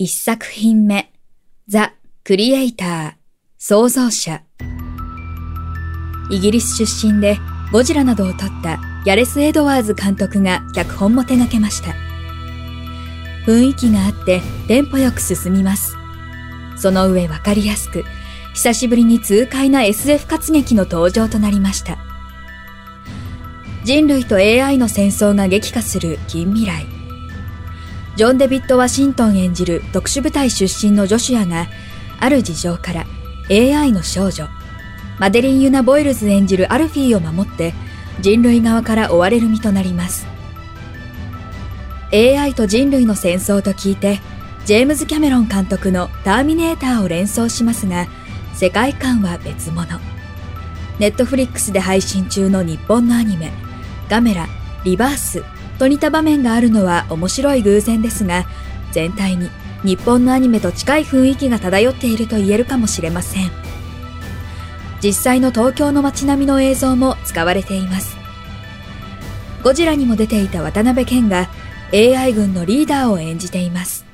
一作品目。ザ・クリエイター。創造者。イギリス出身でゴジラなどを撮ったヤレス・エドワーズ監督が脚本も手掛けました。雰囲気があってテンポよく進みます。その上わかりやすく久しぶりに痛快な SF 活劇の登場となりました。人類と AI の戦争が激化する近未来。ジョン・デビッド・ワシントン演じる特殊部隊出身のジョシュアが、ある事情から AI の少女、マデリン・ユナ・ボイルズ演じるアルフィーを守って人類側から追われる身となります。AI と人類の戦争と聞いて、ジェームズ・キャメロン監督のターミネーターを連想しますが、世界観は別物。ネットフリックスで配信中の日本のアニメ、ガメラ、リバースと似た場面があるのは面白い偶然ですが、全体に日本のアニメと近い雰囲気が漂っていると言えるかもしれません。実際の東京の街並みの映像も使われています。ゴジラにも出ていた渡辺謙が AI 軍のリーダーを演じています。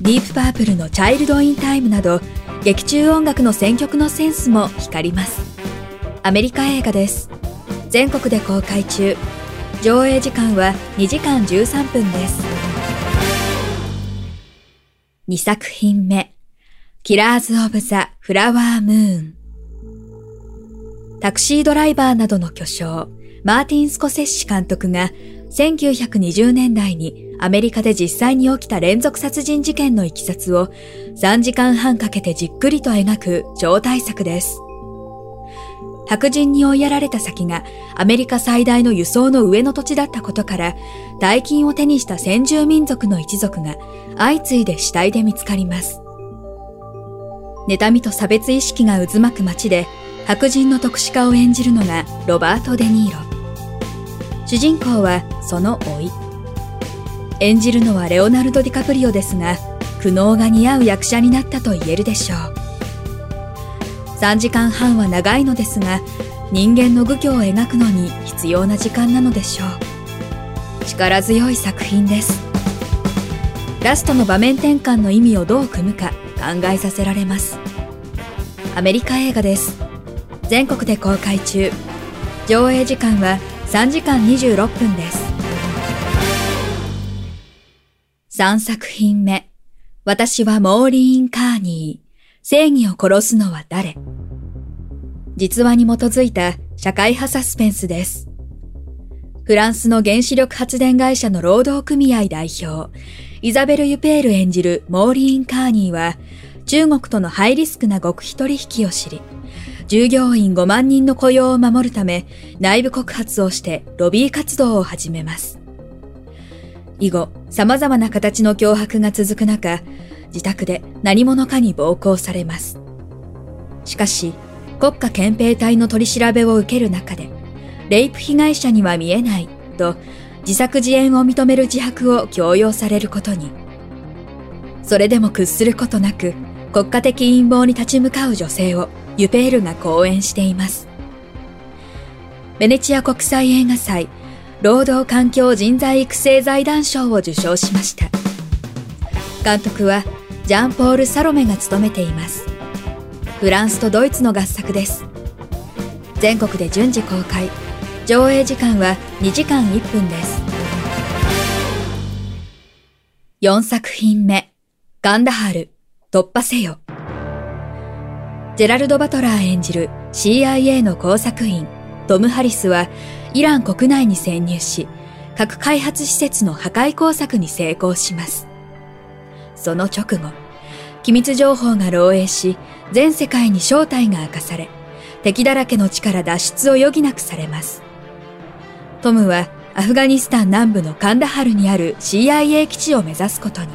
ディープパープルのチャイルド・イン・タイムなど劇中音楽の選曲のセンスも光りますアメリカ映画です全国で公開中上映時間は2時間13分です2作品目キラーズ・オブ・ザ・フラワームーンタクシードライバーなどの巨匠マーティン・スコセッシ監督が1920年代にアメリカで実際に起きた連続殺人事件のいきさつを3時間半かけてじっくりと描く超大作です。白人に追いやられた先がアメリカ最大の輸送の上の土地だったことから大金を手にした先住民族の一族が相次いで死体で見つかります。妬みと差別意識が渦巻く街で白人の特殊化を演じるのがロバート・デ・ニーロ。主人公はその老い。演じるのはレオナルド・ディカプリオですが、苦悩が似合う役者になったと言えるでしょう。3時間半は長いのですが、人間の愚虚を描くのに必要な時間なのでしょう。力強い作品です。ラストの場面転換の意味をどう組むか考えさせられます。アメリカ映画です。全国で公開中。上映時間は3時間26分です。3作品目。私はモーリーン・カーニー。正義を殺すのは誰？実話に基づいた社会派サスペンスです。フランスの原子力発電会社の労働組合代表、イザベル・ユペール演じるモーリーン・カーニーは、中国とのハイリスクな極秘取引を知り、従業員5万人の雇用を守るため内部告発をしてロビー活動を始めます。以後、様々な形の脅迫が続く中、自宅で何者かに暴行されます。しかし、国家憲兵隊の取り調べを受ける中で、レイプ被害者には見えないと自作自演を認める自白を強要されることに。それでも屈することなく、国家的陰謀に立ち向かう女性をユペールが講演しています。ベネチア国際映画祭労働環境人材育成財団賞を受賞しました。監督はジャンポール・サロメが務めています。フランスとドイツの合作です。全国で順次公開。上映時間は2時間1分です。4作品目。ガンダハル、突破せよ。ジェラルド・バトラー演じる CIA の工作員トム・ハリスはイラン国内に潜入し、核開発施設の破壊工作に成功します。その直後、機密情報が漏洩し、全世界に正体が明かされ、敵だらけの地から脱出を余儀なくされます。トムはアフガニスタン南部のカンダハルにある CIA 基地を目指すことに。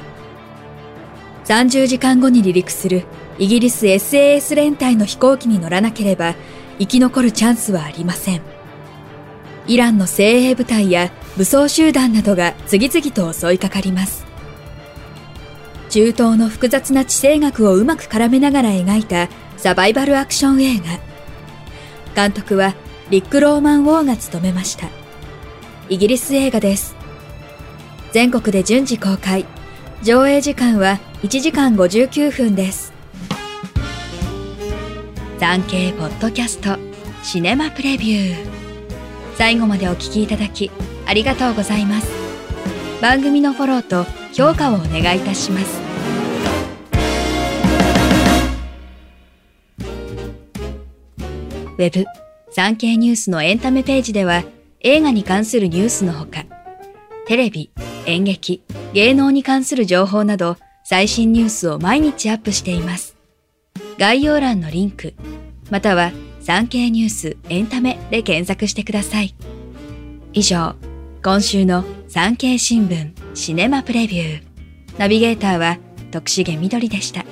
30時間後に離陸するイギリス SAS 連隊の飛行機に乗らなければ生き残るチャンスはありません。イランの精鋭部隊や武装集団などが次々と襲いかかります。中東の複雑な地政学をうまく絡めながら描いたサバイバルアクション映画。監督はリック・ローマン・ウォーが務めました。イギリス映画です。全国で順次公開。上映時間は1時間59分です。産経ポッドキャストシネマプレビュー。最後までお聞きいただきありがとうございます。番組のフォローと評価をお願いいたします。ウェブ、産経ニュースのエンタメページでは映画に関するニュースのほか、テレビ、演劇、芸能に関する情報など最新ニュースを毎日アップしています。概要欄のリンク、または産経ニュースエンタメで検索してください。以上、今週の産経新聞シネマプレビュー。ナビゲーターは徳重みどりでした。